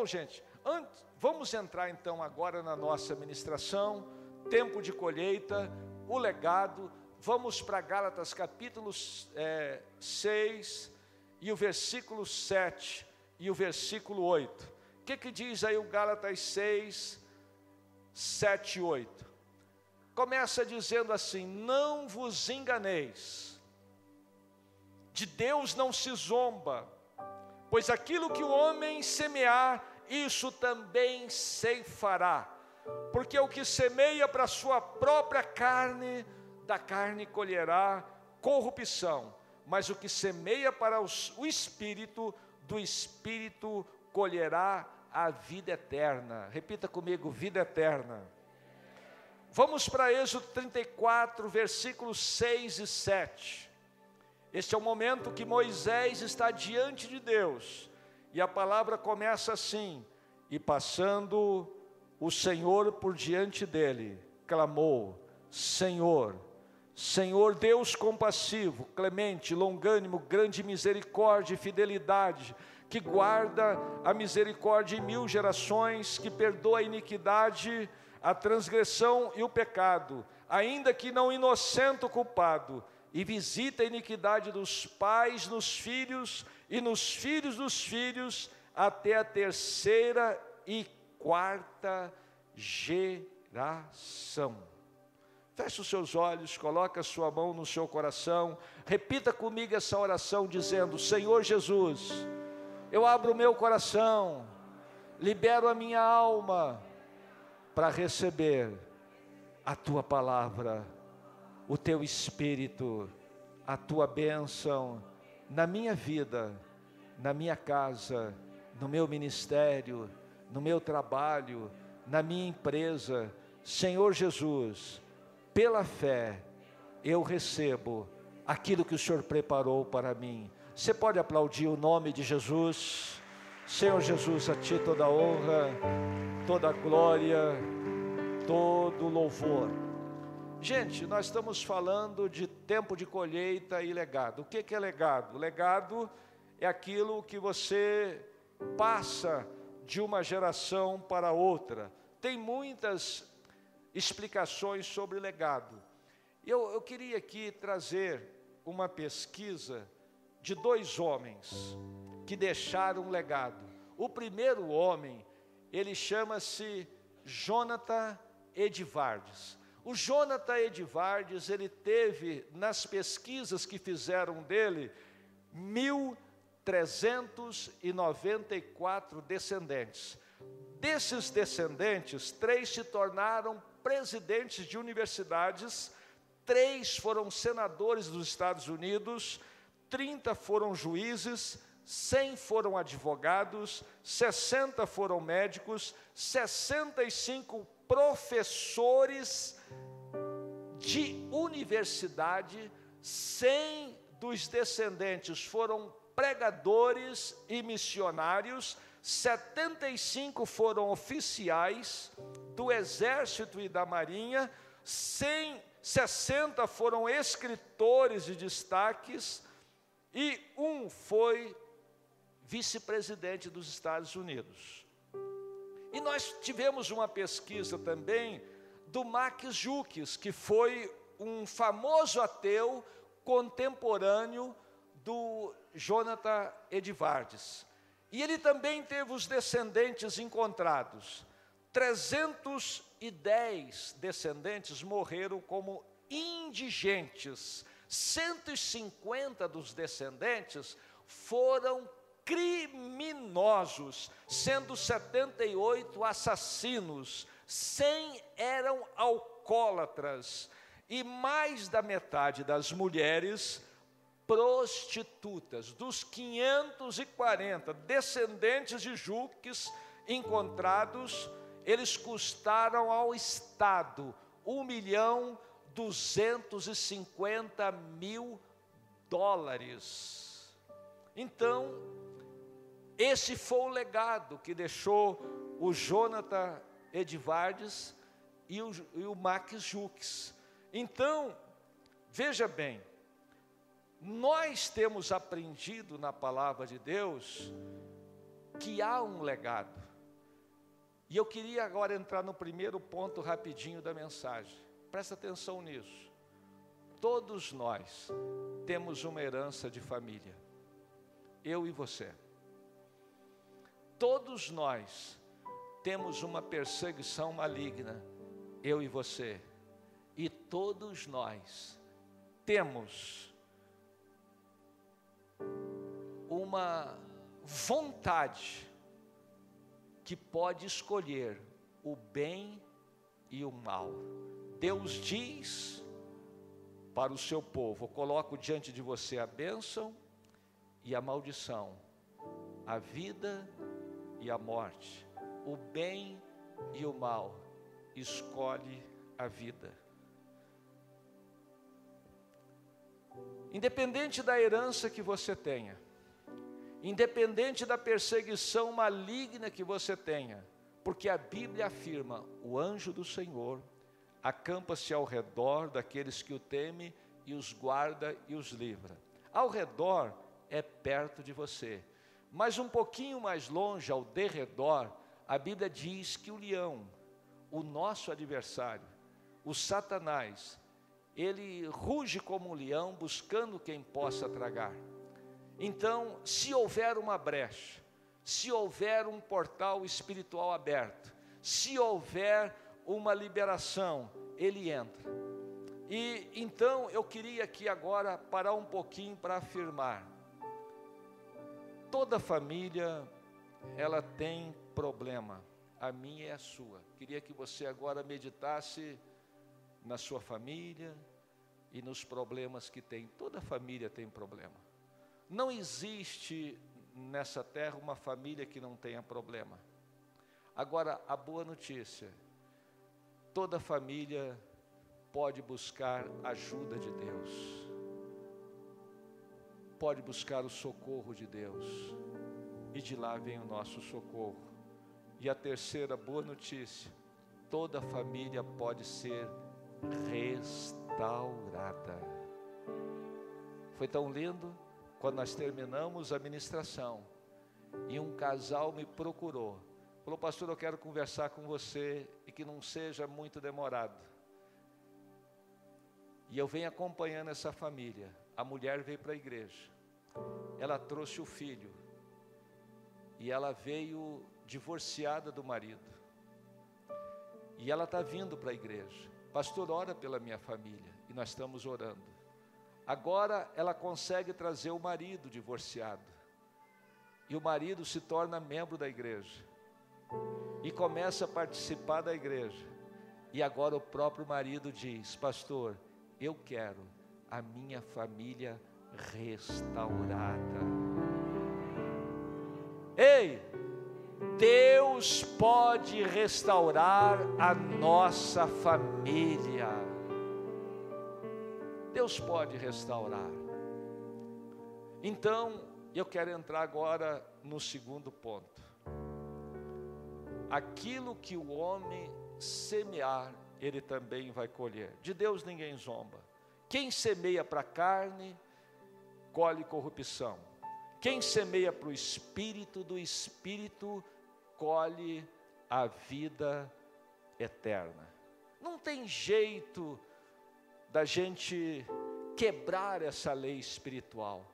Bom, gente, antes, vamos entrar então agora na nossa ministração, tempo de colheita, o legado. Vamos para Gálatas capítulo é, 6 e o versículo 7 e o versículo 8. O que, que diz aí o Gálatas 6, 7 e 8? Começa dizendo assim: Não vos enganeis, de Deus não se zomba, pois aquilo que o homem semear, isso também ceifará, porque o que semeia para a sua própria carne, da carne colherá corrupção, mas o que semeia para os, o espírito, do espírito colherá a vida eterna. Repita comigo: vida eterna. Vamos para Êxodo 34, versículos 6 e 7. Este é o momento que Moisés está diante de Deus, e a palavra começa assim: E passando o Senhor por diante dele, clamou: Senhor, Senhor Deus compassivo, clemente, longânimo, grande misericórdia e fidelidade, que guarda a misericórdia em mil gerações, que perdoa a iniquidade, a transgressão e o pecado, ainda que não inocente o culpado, e visita a iniquidade dos pais nos filhos e nos filhos dos filhos, até a terceira e quarta geração. Feche os seus olhos, coloque a sua mão no seu coração, repita comigo essa oração dizendo: Senhor Jesus, eu abro o meu coração, libero a minha alma para receber a tua palavra, o teu espírito, a tua bênção na minha vida, na minha casa, no meu ministério, no meu trabalho, na minha empresa. Senhor Jesus, pela fé, eu recebo aquilo que o Senhor preparou para mim. Você pode aplaudir o nome de Jesus? Senhor Jesus, a Ti toda honra, toda glória, todo louvor. Gente, nós estamos falando de tempo de colheita e legado. O que é legado? Legado é aquilo que você passa de uma geração para outra. Tem muitas explicações sobre legado. Eu, eu queria aqui trazer uma pesquisa de dois homens que deixaram um legado. O primeiro homem, ele chama-se Jonathan Edvardes. O Jonathan Edvardes, ele teve, nas pesquisas que fizeram dele, 1.394 descendentes. Desses descendentes, três se tornaram presidentes de universidades, três foram senadores dos Estados Unidos, 30 foram juízes, 100 foram advogados, 60 foram médicos, 65 professores de universidade, 100 dos descendentes foram pregadores e missionários, 75 foram oficiais do exército e da marinha, 160 foram escritores de destaques e um foi vice-presidente dos Estados Unidos. E nós tivemos uma pesquisa também do Max Jukes, que foi um famoso ateu contemporâneo do Jonathan Edvardes. E ele também teve os descendentes encontrados. 310 descendentes morreram como indigentes. 150 dos descendentes foram criminosos, sendo 78 assassinos, 100 eram alcoólatras, e mais da metade das mulheres prostitutas. Dos 540 descendentes de Juques encontrados, eles custaram ao Estado um milhão duzentos e cinquenta mil dólares. Então, esse foi o legado que deixou o Jonathan Edvardes e o, e o Max Jux. Então, veja bem, nós temos aprendido na palavra de Deus que há um legado. E eu queria agora entrar no primeiro ponto rapidinho da mensagem. Presta atenção nisso. Todos nós temos uma herança de família. Eu e você. Todos nós temos uma perseguição maligna. Eu e você. E todos nós temos uma vontade que pode escolher o bem e o mal. Deus diz para o seu povo: coloco diante de você a bênção e a maldição, a vida e a morte, o bem e o mal. Escolhe a vida. Independente da herança que você tenha, independente da perseguição maligna que você tenha, porque a Bíblia afirma: o anjo do Senhor acampa-se ao redor daqueles que o temem e os guarda e os livra. Ao redor é perto de você, mas um pouquinho mais longe, ao derredor, a Bíblia diz que o leão, o nosso adversário, o Satanás, ele ruge como um leão buscando quem possa tragar. Então, se houver uma brecha, se houver um portal espiritual aberto, se houver uma liberação, ele entra. E então eu queria aqui agora parar um pouquinho para afirmar: toda família ela tem problema, a minha é a sua. Queria que você agora meditasse na sua família e nos problemas que tem. Toda família tem problema. Não existe nessa terra uma família que não tenha problema. Agora, a boa notícia: toda família pode buscar ajuda de Deus, pode buscar o socorro de Deus, e de lá vem o nosso socorro. E a terceira boa notícia: toda família pode ser restaurada. Foi tão lindo quando nós terminamos a ministração, e um casal me procurou, falou, pastor, eu quero conversar com você e que não seja muito demorado. E eu venho acompanhando essa família. A mulher veio para a igreja, ela trouxe o filho, e ela veio divorciada do marido. E ela está vindo para a igreja. Pastor, ora pela minha família. E nós estamos orando. Agora ela consegue trazer o marido divorciado. E o marido se torna membro da igreja. E começa a participar da igreja. E agora o próprio marido diz: Pastor, eu quero a minha família restaurada. Ei, Deus pode restaurar a nossa família. Deus pode restaurar. Então, eu quero entrar agora no segundo ponto. Aquilo que o homem semear, ele também vai colher. De Deus ninguém zomba. Quem semeia para a carne, colhe corrupção. Quem semeia para o espírito, do espírito colhe a vida eterna. Não tem jeito da gente quebrar essa lei espiritual.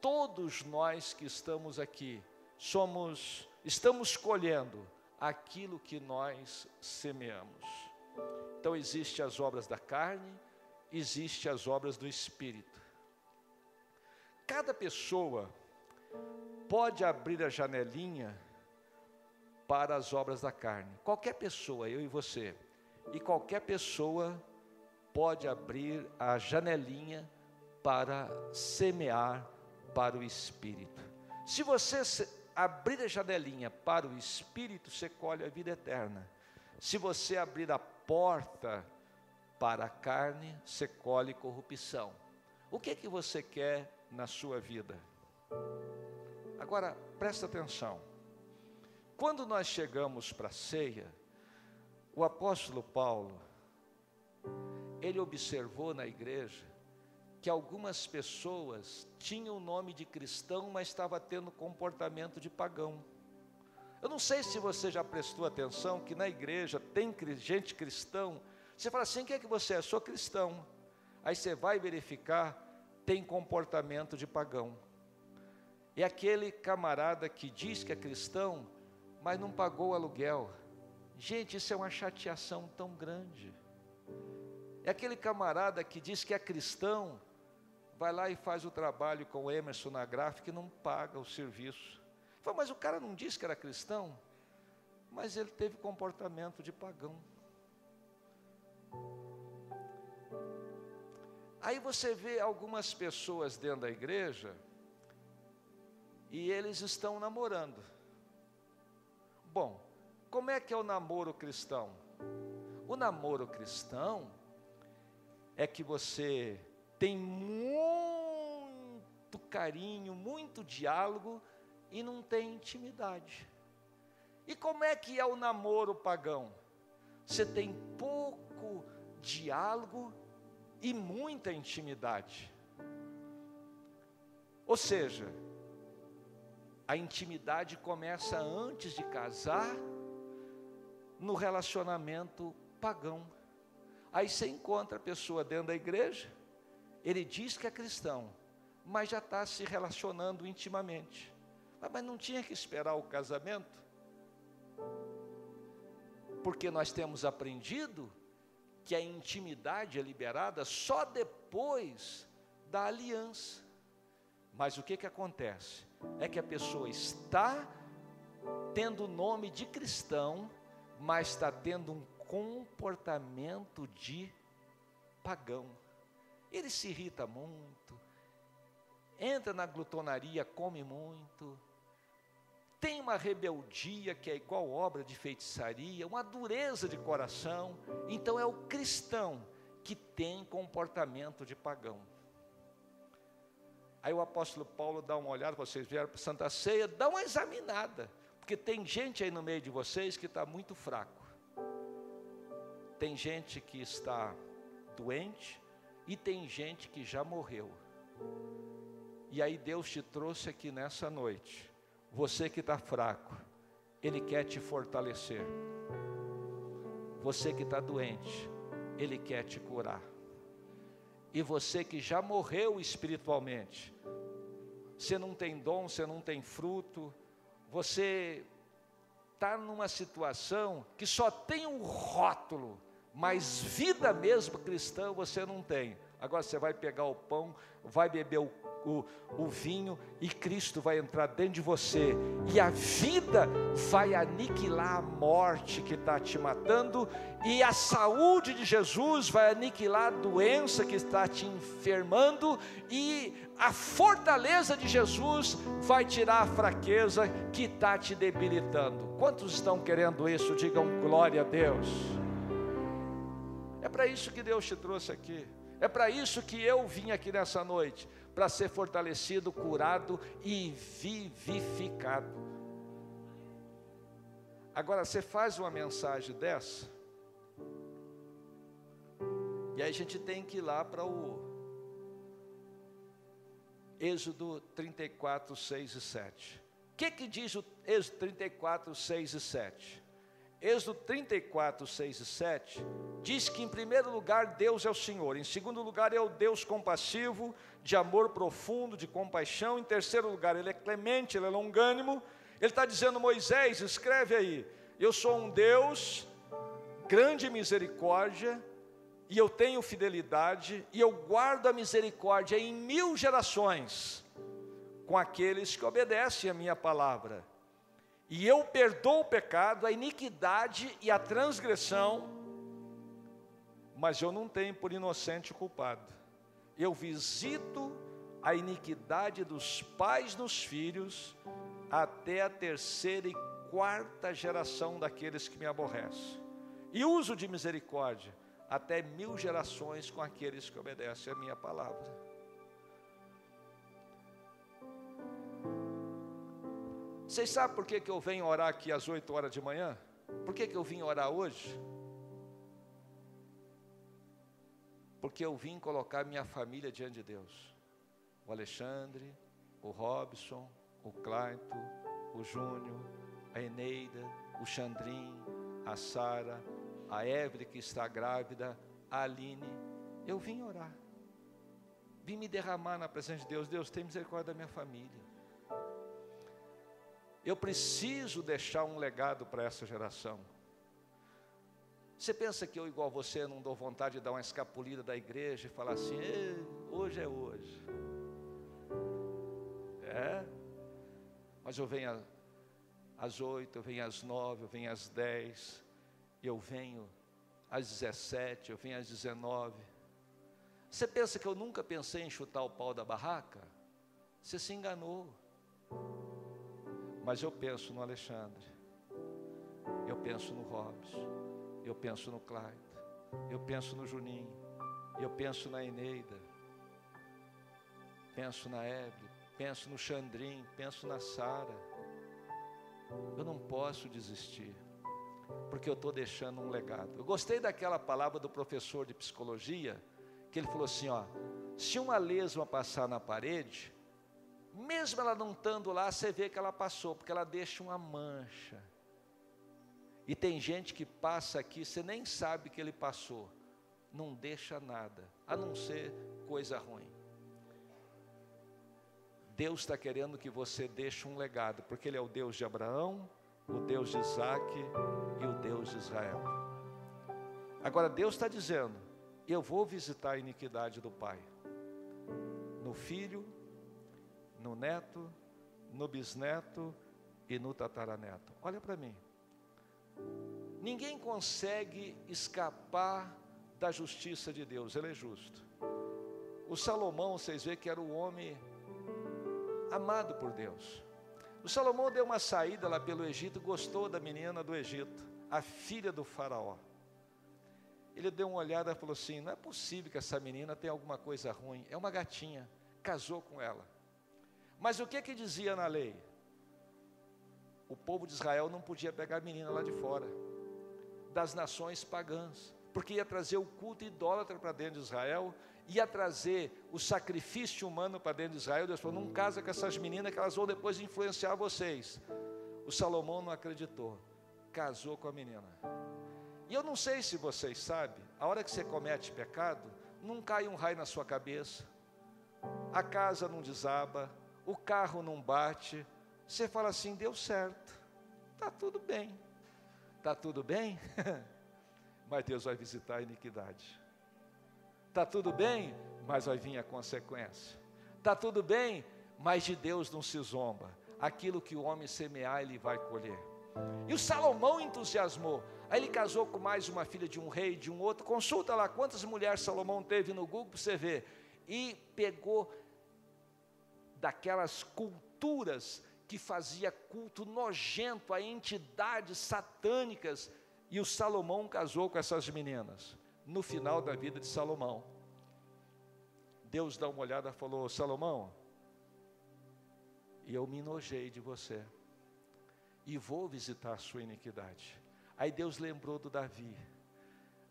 Todos nós que estamos aqui somos estamos colhendo aquilo que nós semeamos. Então existe as obras da carne, existe as obras do espírito. Cada pessoa pode abrir a janelinha para as obras da carne. Qualquer pessoa, eu e você, e qualquer pessoa pode abrir a janelinha para semear para o Espírito. Se você abrir a janelinha para o Espírito, você colhe a vida eterna. Se você abrir a porta para a carne, você colhe corrupção. O que é que você quer na sua vida? Agora, presta atenção. Quando nós chegamos para a ceia, o apóstolo Paulo, ele observou na igreja que algumas pessoas tinham o nome de cristão, mas estava tendo comportamento de pagão. Eu não sei se você já prestou atenção que na igreja tem gente cristão. Você fala assim: quem é que você é? Sou cristão. Aí você vai verificar, tem comportamento de pagão. É aquele camarada que diz que é cristão, mas não pagou o aluguel. Gente, isso é uma chateação tão grande. É aquele camarada que diz que é cristão, vai lá e faz o trabalho com o Emerson na gráfica e não paga o serviço. Fala, mas o cara não disse que era cristão, mas ele teve comportamento de pagão. Aí você vê algumas pessoas dentro da igreja e eles estão namorando. Bom, como é que é o namoro cristão? O namoro cristão é que você tem muito carinho, muito diálogo e não tem intimidade. E como é que é o namoro pagão? Você tem pouco diálogo e muita intimidade. Ou seja, a intimidade começa antes de casar, no relacionamento pagão. Aí você encontra a pessoa dentro da igreja, ele diz que é cristão, mas já está se relacionando intimamente. Ah, mas não tinha que esperar o casamento? Porque nós temos aprendido que a intimidade é liberada só depois da aliança. Mas o que, que acontece? É que a pessoa está tendo o nome de cristão, mas está tendo um comportamento de pagão. Ele se irrita muito, entra na glutonaria, come muito, tem uma rebeldia que é igual obra de feitiçaria, uma dureza de coração. Então é o cristão que tem comportamento de pagão. Aí o apóstolo Paulo dá uma olhada, vocês vieram para Santa Ceia, dá uma examinada, porque tem gente aí no meio de vocês que está muito fraco. Tem gente que está doente e tem gente que já morreu. E aí Deus te trouxe aqui nessa noite você que está fraco, Ele quer te fortalecer. Você que está doente, Ele quer te curar. E você que já morreu espiritualmente, você não tem dom, você não tem fruto, você está numa situação que só tem um rótulo, mas vida mesmo cristã você não tem. Agora você vai pegar o pão, vai beber o o, o vinho e Cristo vai entrar dentro de você, e a vida vai aniquilar a morte que está te matando, e a saúde de Jesus vai aniquilar a doença que está te enfermando, e a fortaleza de Jesus vai tirar a fraqueza que está te debilitando. Quantos estão querendo isso? Digam glória a Deus. É para isso que Deus te trouxe aqui. É para isso que eu vim aqui nessa noite para ser fortalecido, curado e vivificado. Agora, você faz uma mensagem dessa, e aí a gente tem que ir lá para o Êxodo 34, 6 e 7. O que, que diz o Êxodo 34, 6 e 7? Êxodo 34, 6 e 7 diz que, em primeiro lugar, Deus é o Senhor, em segundo lugar, é o Deus compassivo, de amor profundo, de compaixão, em terceiro lugar, Ele é clemente, Ele é longânimo. Ele está dizendo, Moisés, escreve aí: Eu sou um Deus, grande misericórdia, e eu tenho fidelidade, e eu guardo a misericórdia em mil gerações com aqueles que obedecem a minha palavra. E eu perdoo o pecado, a iniquidade e a transgressão, mas eu não tenho por inocente o culpado. Eu visito a iniquidade dos pais nos filhos, até a terceira e quarta geração daqueles que me aborrecem. E uso de misericórdia até mil gerações com aqueles que obedecem a minha palavra. Vocês sabem por que, que eu venho orar aqui às 8 horas de manhã? Por que, que eu vim orar hoje? Porque eu vim colocar minha família diante de Deus. O Alexandre, o Robson, o Claito, o Júnior, a Eneida, o Xandrim, a Sara, a Evelyn que está grávida, a Aline. Eu vim orar. Vim me derramar na presença de Deus. Deus, tem misericórdia da minha família. Eu preciso deixar um legado para essa geração. Você pensa que eu, igual você, não dou vontade de dar uma escapulida da igreja e falar assim: hoje é hoje. É, mas eu venho às oito, eu venho às nove, eu venho às dez, eu venho às dezessete, eu venho às dezenove. Você pensa que eu nunca pensei em chutar o pau da barraca? Você se enganou. Mas eu penso no Alexandre, eu penso no Robson, eu penso no Clyde, eu penso no Juninho, eu penso na Eneida, penso na Hebe, penso no Xandrim, penso na Sara. Eu não posso desistir, porque eu estou deixando um legado. Eu gostei daquela palavra do professor de psicologia, que ele falou assim: ó, se uma lesma passar na parede, mesmo ela não estando lá, você vê que ela passou, porque ela deixa uma mancha. E tem gente que passa aqui, você nem sabe que ele passou, não deixa nada, a não ser coisa ruim. Deus está querendo que você deixe um legado, porque Ele é o Deus de Abraão, o Deus de Isaac e o Deus de Israel. Agora, Deus está dizendo: eu vou visitar a iniquidade do pai, no filho, no neto, no bisneto e no tataraneto. Olha para mim. Ninguém consegue escapar da justiça de Deus, ele é justo. O Salomão, vocês veem que era o homem amado por Deus. O Salomão deu uma saída lá pelo Egito, gostou da menina do Egito, a filha do faraó. Ele deu uma olhada e falou assim: não é possível que essa menina tenha alguma coisa ruim. É uma gatinha. Casou com ela. Mas o que que dizia na lei? O povo de Israel não podia pegar a menina lá de fora, das nações pagãs, porque ia trazer o culto idólatra para dentro de Israel ia trazer o sacrifício humano para dentro de Israel. Deus falou: não casa com essas meninas que elas vão depois influenciar vocês. O Salomão não acreditou, casou com a menina. E eu não sei se vocês sabem, a hora que você comete pecado, não cai um raio na sua cabeça, a casa não desaba, o carro não bate, você fala assim: deu certo, está tudo bem, está tudo bem, mas Deus vai visitar a iniquidade. Está tudo bem, mas vai vir a consequência. Está tudo bem, mas de Deus não se zomba. Aquilo que o homem semear, ele vai colher. E o Salomão entusiasmou. Aí ele casou com mais uma filha de um rei, de um outro. Consulta lá quantas mulheres Salomão teve no Google para você ver. E pegou daquelas culturas que fazia culto nojento a entidades satânicas. E o Salomão casou com essas meninas no final da vida de Salomão. Deus dá uma olhada e falou: Salomão, eu me enojei de você, e vou visitar a sua iniquidade. Aí Deus lembrou do Davi.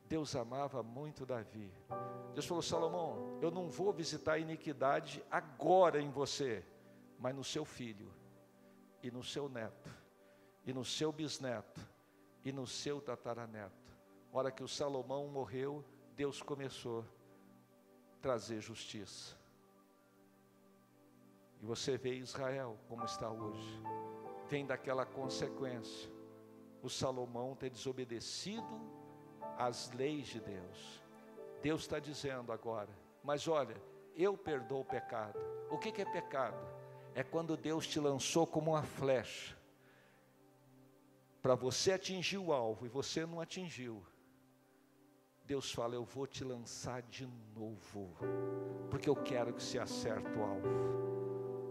Deus amava muito Davi. Deus falou: Salomão, eu não vou visitar a iniquidade agora em você, mas no seu filho, e no seu neto, e no seu bisneto, e no seu tataraneto hora que o Salomão morreu, Deus começou a trazer justiça. E você vê Israel como está hoje. Vem daquela consequência. O Salomão ter desobedecido às leis de Deus. Deus está dizendo agora, mas olha, eu perdoo o pecado. O que, que é pecado? É quando Deus te lançou como uma flecha para você atingir o alvo e você não atingiu. Deus fala: Eu vou te lançar de novo, porque eu quero que você acerte o alvo.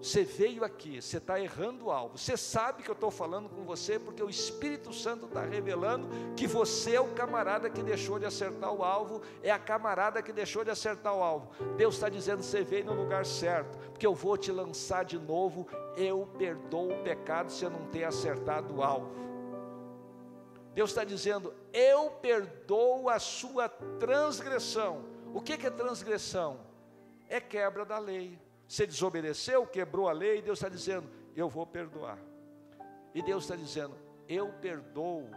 Você veio aqui, você está errando o alvo. Você sabe que eu estou falando com você, porque o Espírito Santo está revelando que você é o camarada que deixou de acertar o alvo, é a camarada que deixou de acertar o alvo. Deus está dizendo: você veio no lugar certo, porque eu vou te lançar de novo. Eu perdoo o pecado se eu não ter acertado o alvo. Deus está dizendo: Eu perdoo a sua transgressão. O que é transgressão? É quebra da lei. Você desobedeceu, quebrou a lei, Deus está dizendo: Eu vou perdoar. E Deus está dizendo: eu perdoo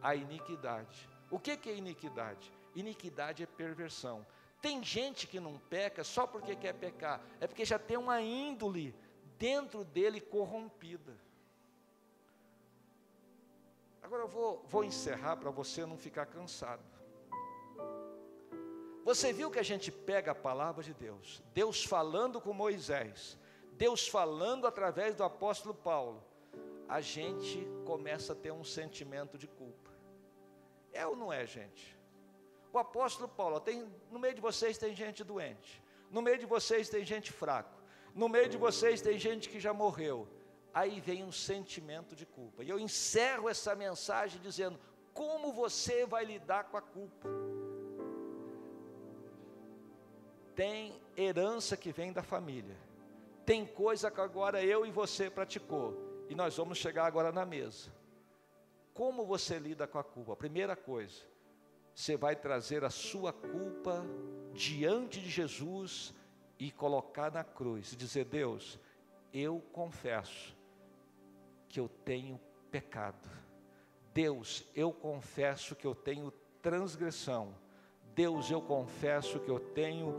a iniquidade. O que, que é iniquidade? Iniquidade é perversão. Tem gente que não peca só porque quer pecar, é porque já tem uma índole dentro dele corrompida. Agora eu vou, vou encerrar para você não ficar cansado. Você viu que a gente pega a palavra de Deus, Deus falando com Moisés, Deus falando através do apóstolo Paulo, a gente começa a ter um sentimento de culpa. É ou não é, gente? O apóstolo Paulo, tem, no meio de vocês tem gente doente, no meio de vocês tem gente fraco, no meio de vocês tem gente que já morreu. Aí vem um sentimento de culpa. E eu encerro essa mensagem dizendo: como você vai lidar com a culpa? Tem herança que vem da família. Tem coisa que agora eu e você praticou. E nós vamos chegar agora na mesa. Como você lida com a culpa? Primeira coisa, você vai trazer a sua culpa diante de Jesus e colocar na cruz e dizer: Deus, eu confesso que eu tenho pecado. Deus, eu confesso que eu tenho transgressão. Deus, eu confesso que eu tenho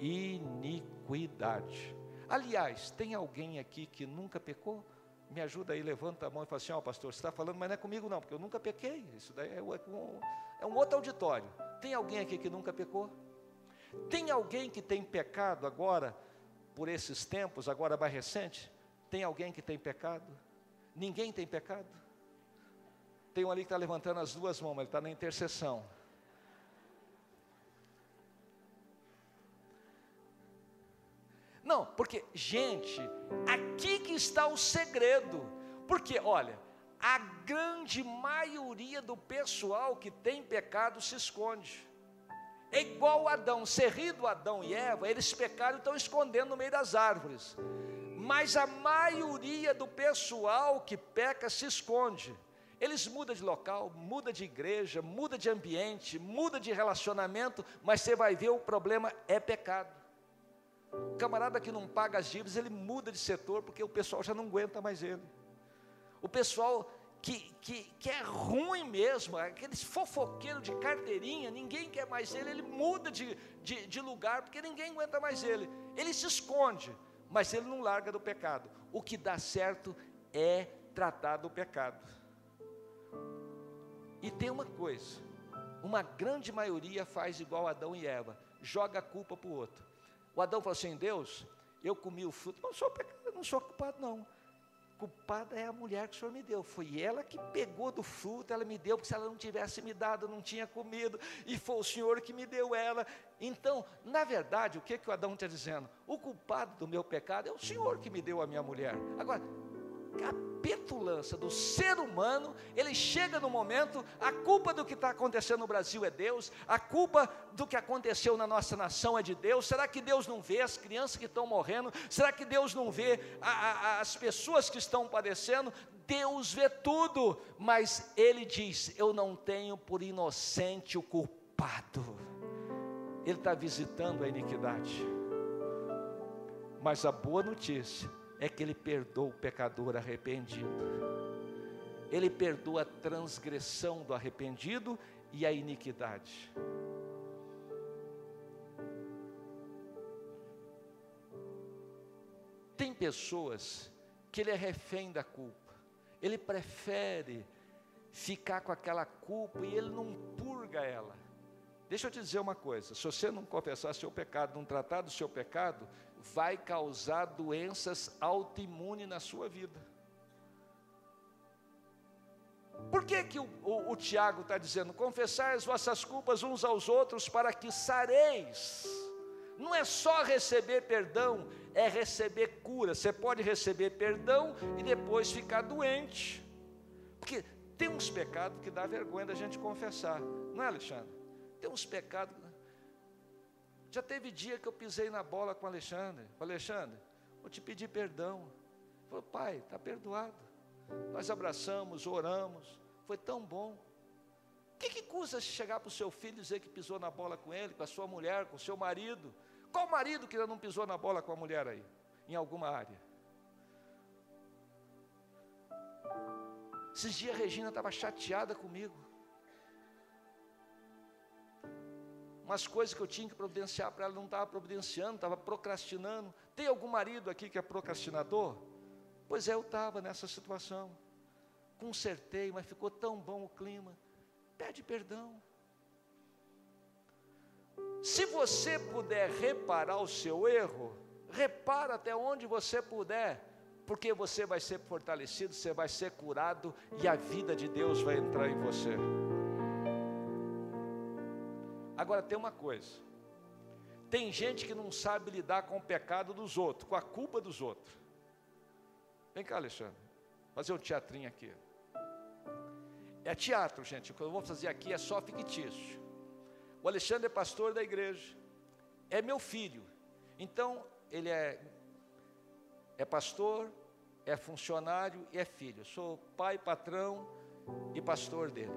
iniquidade. Aliás, tem alguém aqui que nunca pecou? Me ajuda aí, levanta a mão e fala assim: Ó, oh, pastor, você está falando, mas não é comigo não, porque eu nunca pequei. Isso daí é um, é um outro auditório. Tem alguém aqui que nunca pecou? Tem alguém que tem pecado agora, por esses tempos, agora mais recente? Tem alguém que tem pecado? Ninguém tem pecado? Tem um ali que está levantando as duas mãos, ele está na intercessão. Não, porque, gente, aqui que está o segredo. Porque, olha, a grande maioria do pessoal que tem pecado se esconde. É igual Adão, serrido Adão e Eva, eles pecaram e estão escondendo no meio das árvores. Mas a maioria do pessoal que peca se esconde. Eles mudam de local, muda de igreja, muda de ambiente, muda de relacionamento, mas você vai ver o problema é pecado. O camarada que não paga as dívidas, ele muda de setor porque o pessoal já não aguenta mais ele. O pessoal que, que, que é ruim mesmo, aqueles fofoqueiros de carteirinha, ninguém quer mais ele, ele muda de, de, de lugar porque ninguém aguenta mais ele. Ele se esconde, mas ele não larga do pecado. O que dá certo é tratar do pecado. E tem uma coisa: uma grande maioria faz igual Adão e Eva, joga a culpa para o outro. O Adão falou assim: Deus, eu comi o fruto, não sou, não sou culpado, não. Culpada é a mulher que o Senhor me deu. Foi ela que pegou do fruto, ela me deu, porque se ela não tivesse me dado, eu não tinha comido, e foi o Senhor que me deu ela. Então, na verdade, o que, que o Adão está dizendo? O culpado do meu pecado é o Senhor que me deu a minha mulher. Agora, petulância do ser humano, ele chega no momento, a culpa do que está acontecendo no Brasil é Deus, a culpa do que aconteceu na nossa nação é de Deus. Será que Deus não vê as crianças que estão morrendo? Será que Deus não vê a, a, as pessoas que estão padecendo? Deus vê tudo, mas Ele diz: Eu não tenho por inocente o culpado. Ele está visitando a iniquidade. Mas a boa notícia é que Ele perdoa o pecador arrependido. Ele perdoa a transgressão do arrependido e a iniquidade. Tem pessoas que ele é refém da culpa, ele prefere ficar com aquela culpa e ele não purga ela. Deixa eu te dizer uma coisa: se você não confessar seu pecado, não tratar do seu pecado, vai causar doenças autoimunes na sua vida. Por que, que o, o, o Tiago está dizendo? Confessai as vossas culpas uns aos outros para que sareis. Não é só receber perdão, é receber cura. Você pode receber perdão e depois ficar doente. Porque tem uns pecados que dá vergonha da gente confessar, não é, Alexandre? Tem uns pecados já teve dia que eu pisei na bola com o Alexandre. Alexandre, vou te pedir perdão. Ele falou, pai, está perdoado. Nós abraçamos, oramos. Foi tão bom. O que, que custa chegar para o seu filho e dizer que pisou na bola com ele, com a sua mulher, com o seu marido? Qual marido que ainda não pisou na bola com a mulher aí? Em alguma área? Esses dias a Regina estava chateada comigo. Umas coisas que eu tinha que providenciar para ela não estava providenciando, estava procrastinando. Tem algum marido aqui que é procrastinador? Pois é, eu estava nessa situação. Consertei, mas ficou tão bom o clima. Pede perdão. Se você puder reparar o seu erro, repara até onde você puder, porque você vai ser fortalecido, você vai ser curado e a vida de Deus vai entrar em você. Agora tem uma coisa: tem gente que não sabe lidar com o pecado dos outros, com a culpa dos outros. Vem cá, Alexandre, fazer um teatrinho aqui. É teatro, gente. O que eu vou fazer aqui é só fictício. O Alexandre é pastor da igreja, é meu filho. Então, ele é, é pastor, é funcionário e é filho. Eu sou pai, patrão e pastor dele.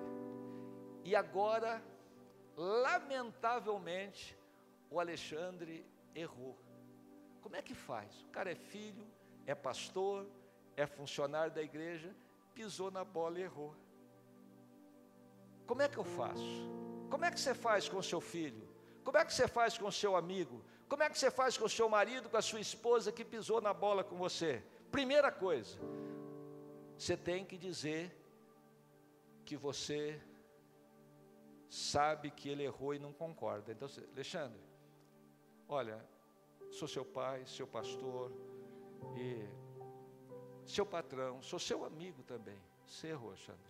E agora, lamentavelmente, o Alexandre errou. Como é que faz? O cara é filho, é pastor, é funcionário da igreja, pisou na bola e errou. Como é que eu faço? Como é que você faz com o seu filho? Como é que você faz com o seu amigo? Como é que você faz com o seu marido, com a sua esposa que pisou na bola com você? Primeira coisa, você tem que dizer que você sabe que ele errou e não concorda. Então, Alexandre, olha, sou seu pai, seu pastor e seu patrão, sou seu amigo também. Você errou, Alexandre.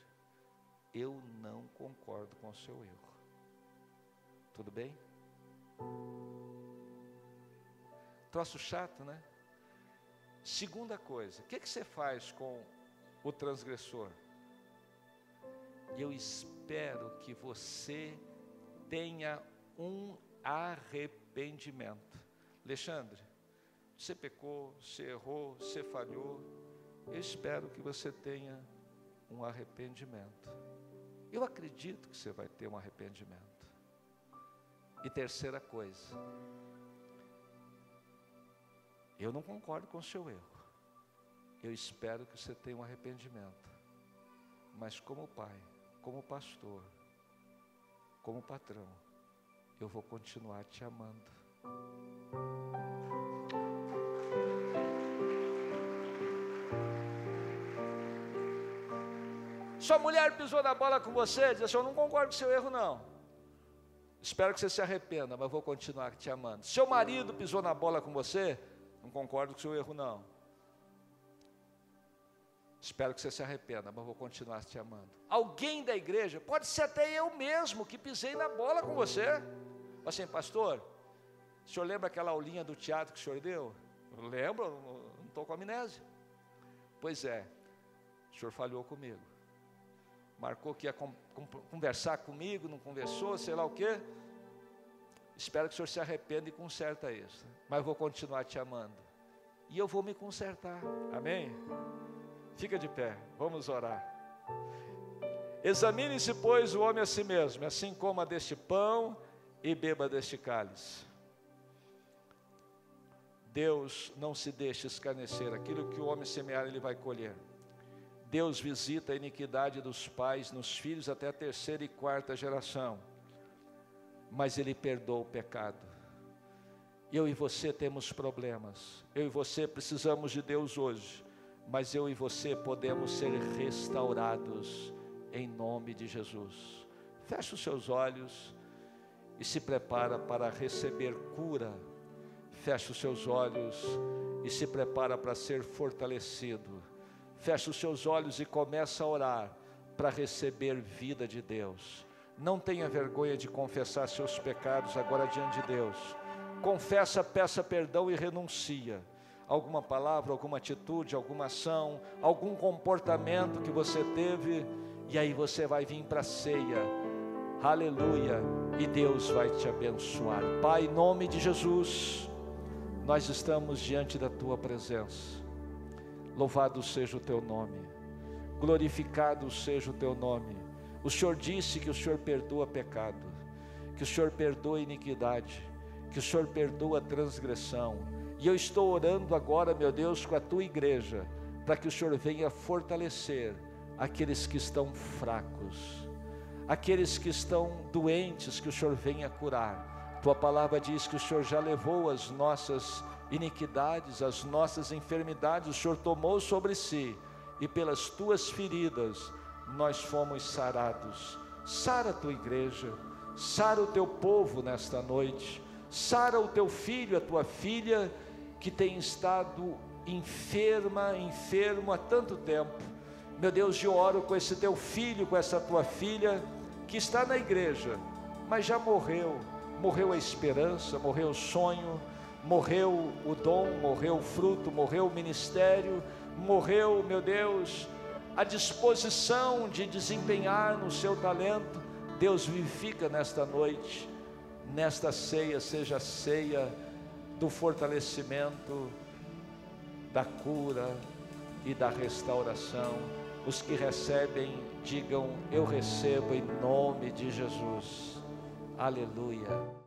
Eu não concordo com o seu erro. Tudo bem? Troço chato, né? Segunda coisa, o que, que você faz com o transgressor? Eu espero que você tenha um arrependimento. Alexandre, você pecou, você errou, você falhou. Eu espero que você tenha um arrependimento. Eu acredito que você vai ter um arrependimento. E terceira coisa, eu não concordo com o seu erro. Eu espero que você tenha um arrependimento. Mas como pai, como pastor, como patrão, eu vou continuar te amando. Sua mulher pisou na bola com você, diz assim: Eu não concordo com seu erro, não. Espero que você se arrependa, mas vou continuar te amando. Seu marido pisou na bola com você, não concordo com seu erro, não. Espero que você se arrependa, mas vou continuar te amando. Alguém da igreja, pode ser até eu mesmo que pisei na bola com você. Assim, pastor, o senhor lembra aquela aulinha do teatro que o senhor deu? Eu lembro, não estou com amnésia. Pois é, o senhor falhou comigo. Marcou que ia conversar comigo, não conversou, sei lá o quê. Espero que o senhor se arrependa e conserta isso. Mas vou continuar te amando. E eu vou me consertar. Amém? Fica de pé, vamos orar. Examine-se, pois, o homem a si mesmo, assim coma deste pão e beba deste cálice. Deus não se deixa escarnecer, aquilo que o homem semear, ele vai colher. Deus visita a iniquidade dos pais nos filhos até a terceira e quarta geração, mas Ele perdoa o pecado. Eu e você temos problemas, eu e você precisamos de Deus hoje mas eu e você podemos ser restaurados em nome de Jesus. Feche os seus olhos e se prepara para receber cura. Feche os seus olhos e se prepara para ser fortalecido. Feche os seus olhos e começa a orar para receber vida de Deus. Não tenha vergonha de confessar seus pecados agora diante de Deus. Confessa, peça perdão e renuncia alguma palavra, alguma atitude, alguma ação, algum comportamento que você teve, e aí você vai vir para a ceia, aleluia, e Deus vai te abençoar. Pai, em nome de Jesus, nós estamos diante da tua presença, louvado seja o teu nome, glorificado seja o teu nome. O Senhor disse que o Senhor perdoa pecado, que o Senhor perdoa iniquidade, que o Senhor perdoa transgressão e eu estou orando agora, meu Deus, com a tua igreja, para que o Senhor venha fortalecer aqueles que estão fracos, aqueles que estão doentes, que o Senhor venha curar. Tua palavra diz que o Senhor já levou as nossas iniquidades, as nossas enfermidades, o Senhor tomou sobre si, e pelas tuas feridas nós fomos sarados. Sara a tua igreja, sara o teu povo nesta noite, sara o teu filho, a tua filha, que tem estado enferma, enfermo há tanto tempo. Meu Deus, eu oro com esse teu filho, com essa tua filha, que está na igreja, mas já morreu, morreu a esperança, morreu o sonho, morreu o dom, morreu o fruto, morreu o ministério, morreu, meu Deus, a disposição de desempenhar no seu talento. Deus vivifica nesta noite, nesta ceia, seja ceia do fortalecimento, da cura e da restauração. Os que recebem, digam: Eu recebo em nome de Jesus. Aleluia.